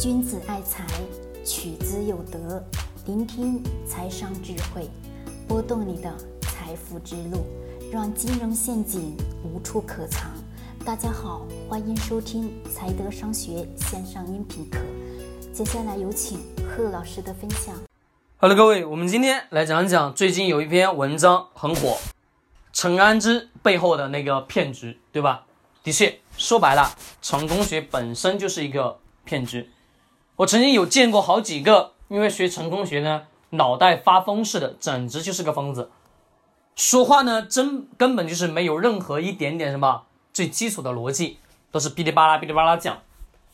君子爱财，取之有德。聆听财商智慧，拨动你的财富之路，让金融陷阱无处可藏。大家好，欢迎收听财德商学线上音频课。接下来有请贺老师的分享。Hello，各位，我们今天来讲讲最近有一篇文章很火，陈安之背后的那个骗局，对吧？的确，说白了，成功学本身就是一个骗局。我曾经有见过好几个，因为学成功学呢，脑袋发疯似的，简直就是个疯子。说话呢，真根本就是没有任何一点点什么最基础的逻辑，都是哔哩吧啦哔哩吧啦讲。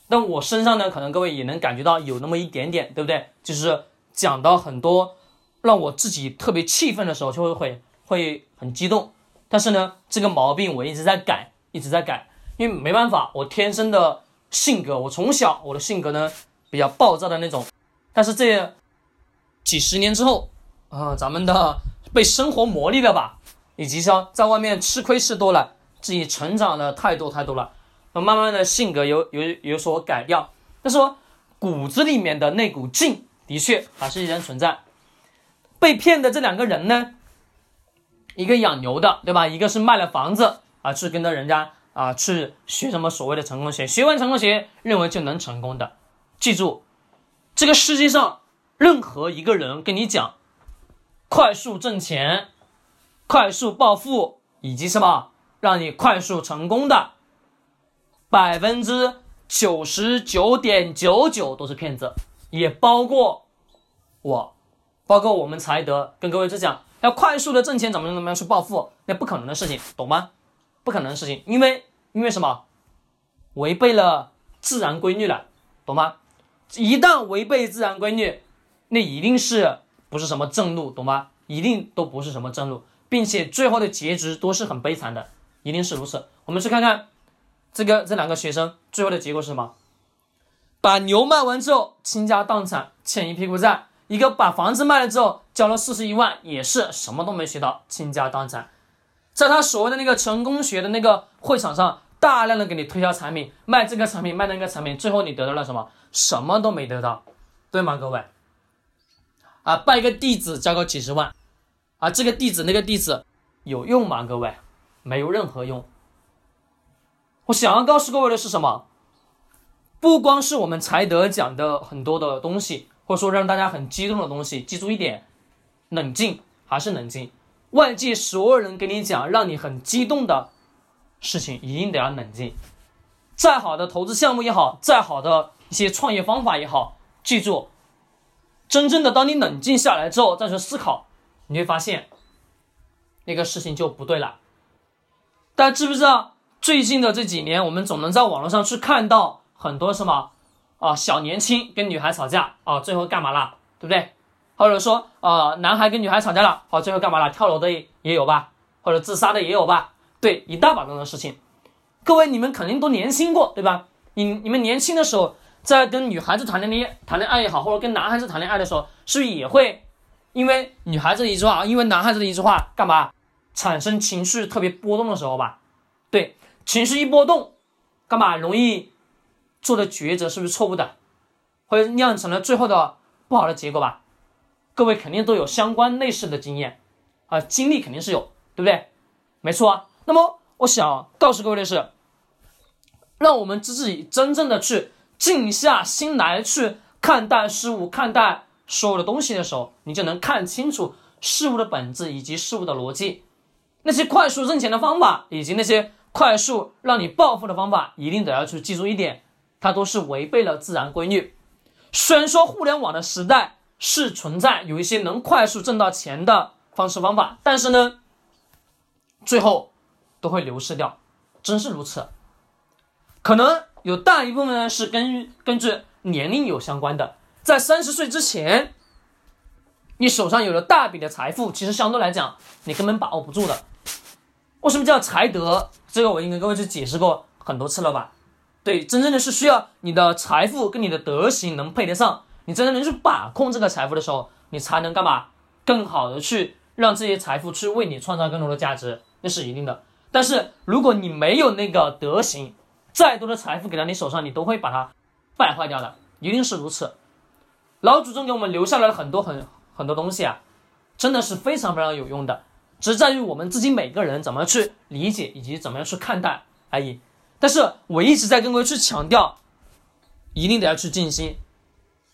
但我身上呢，可能各位也能感觉到有那么一点点，对不对？就是讲到很多让我自己特别气愤的时候，就会会会很激动。但是呢，这个毛病我一直在改，一直在改，因为没办法，我天生的性格，我从小我的性格呢。比较暴躁的那种，但是这几十年之后，啊，咱们的被生活磨砺了吧，以及说在外面吃亏吃多了，自己成长了太多太多了，那慢慢的性格有有有所改掉，但是说骨子里面的那股劲，的确还是依然存在。被骗的这两个人呢，一个养牛的，对吧？一个是卖了房子啊，去跟着人家啊去学什么所谓的成功学，学完成功学，认为就能成功的。记住，这个世界上任何一个人跟你讲快速挣钱、快速暴富以及什么让你快速成功的，百分之九十九点九九都是骗子，也包括我，包括我们才德跟各位在讲要快速的挣钱，怎么怎么样去暴富，那不可能的事情，懂吗？不可能的事情，因为因为什么？违背了自然规律了，懂吗？一旦违背自然规律，那一定是不是什么正路，懂吗？一定都不是什么正路，并且最后的结局都是很悲惨的，一定是如此。我们去看看这个这两个学生最后的结果是什么？把牛卖完之后倾家荡产，欠一屁股债；一个把房子卖了之后交了四十一万，也是什么都没学到，倾家荡产。在他所谓的那个成功学的那个会场上，大量的给你推销产品，卖这个产品，卖那个产品，最后你得到了什么？什么都没得到，对吗，各位？啊，拜个弟子交个几十万，啊，这个弟子那个弟子有用吗？各位，没有任何用。我想要告诉各位的是什么？不光是我们才德讲的很多的东西，或者说让大家很激动的东西，记住一点，冷静还是冷静。外界所有人给你讲让你很激动的事情，一定得要冷静。再好的投资项目也好，再好的。一些创业方法也好，记住，真正的当你冷静下来之后再去思考，你会发现那个事情就不对了。大家知不知道，最近的这几年，我们总能在网络上去看到很多什么啊，小年轻跟女孩吵架啊，最后干嘛了，对不对？或者说啊，男孩跟女孩吵架了，好，最后干嘛了？跳楼的也有吧，或者自杀的也有吧？对，一大把这种事情。各位，你们肯定都年轻过，对吧？你你们年轻的时候。在跟女孩子谈恋爱、谈恋爱也好，或者跟男孩子谈恋爱的时候，是不是也会因为女孩子的一句话，因为男孩子的一句话，干嘛产生情绪特别波动的时候吧？对，情绪一波动，干嘛容易做的抉择是不是错误的，会酿成了最后的不好的结果吧？各位肯定都有相关类似的经验啊，经历肯定是有，对不对？没错啊。那么我想告诉各位的是，让我们自己真正的去。静下心来去看待事物、看待所有的东西的时候，你就能看清楚事物的本质以及事物的逻辑。那些快速挣钱的方法，以及那些快速让你暴富的方法，一定得要去记住一点，它都是违背了自然规律。虽然说互联网的时代是存在有一些能快速挣到钱的方式方法，但是呢，最后都会流失掉，真是如此。可能。有大一部分呢是跟根据年龄有相关的，在三十岁之前，你手上有了大笔的财富，其实相对来讲你根本把握不住的。为什么叫财德？这个我已经跟各位去解释过很多次了吧？对，真正的是需要你的财富跟你的德行能配得上，你真正能去把控这个财富的时候，你才能干嘛？更好的去让这些财富去为你创造更多的价值，那是一定的。但是如果你没有那个德行，再多的财富给到你手上，你都会把它败坏掉的。一定是如此。老祖宗给我们留下来了很多很很多东西啊，真的是非常非常有用的，只在于我们自己每个人怎么去理解以及怎么样去看待而已。但是我一直在跟各位去强调，一定得要去静心。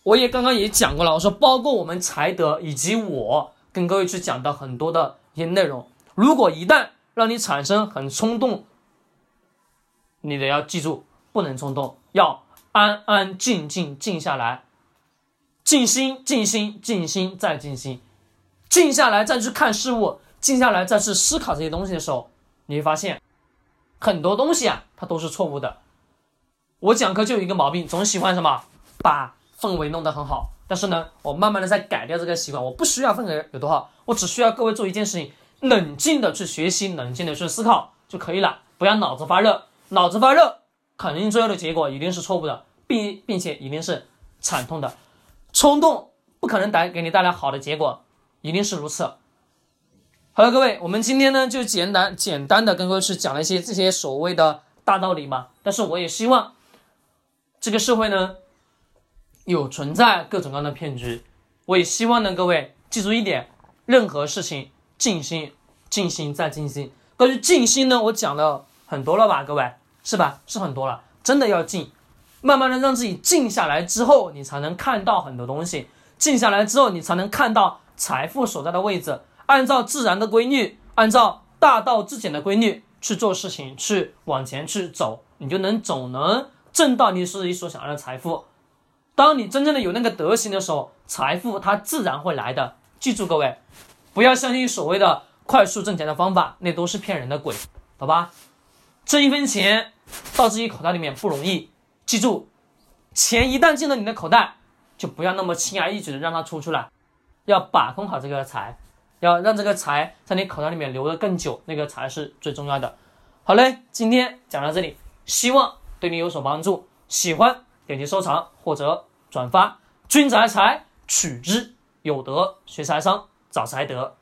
我也刚刚也讲过了，我说包括我们才德以及我跟各位去讲的很多的一些内容，如果一旦让你产生很冲动，你得要记住，不能冲动，要安安静静静下来，静心静心静心再静心，静下来再去看事物，静下来再去思考这些东西的时候，你会发现很多东西啊，它都是错误的。我讲课就有一个毛病，总喜欢什么把。氛围弄得很好，但是呢，我慢慢的在改掉这个习惯。我不需要氛围有多好，我只需要各位做一件事情，冷静的去学习，冷静的去思考就可以了。不要脑子发热，脑子发热肯定最后的结果一定是错误的，并并且一定是惨痛的。冲动不可能带给你带来好的结果，一定是如此。好了，各位，我们今天呢就简单简单的跟各位去讲了一些这些所谓的大道理嘛。但是我也希望这个社会呢。有存在各种各样的骗局，我也希望呢，各位记住一点，任何事情静心、静心再静心。关于静心呢，我讲了很多了吧，各位是吧？是很多了，真的要静，慢慢的让自己静下来之后，你才能看到很多东西。静下来之后，你才能看到财富所在的位置。按照自然的规律，按照大道至简的规律去做事情，去往前去走，你就能总能挣到你自己所想要的财富。当你真正的有那个德行的时候，财富它自然会来的。记住，各位，不要相信所谓的快速挣钱的方法，那都是骗人的鬼，好吧？挣一分钱到自己口袋里面不容易。记住，钱一旦进了你的口袋，就不要那么轻而易举的让它出出来，要把控好这个财，要让这个财在你口袋里面留的更久，那个才是最重要的。好嘞，今天讲到这里，希望对你有所帮助。喜欢。点击收藏或者转发，君子爱财，取之有德；学财商，找财德。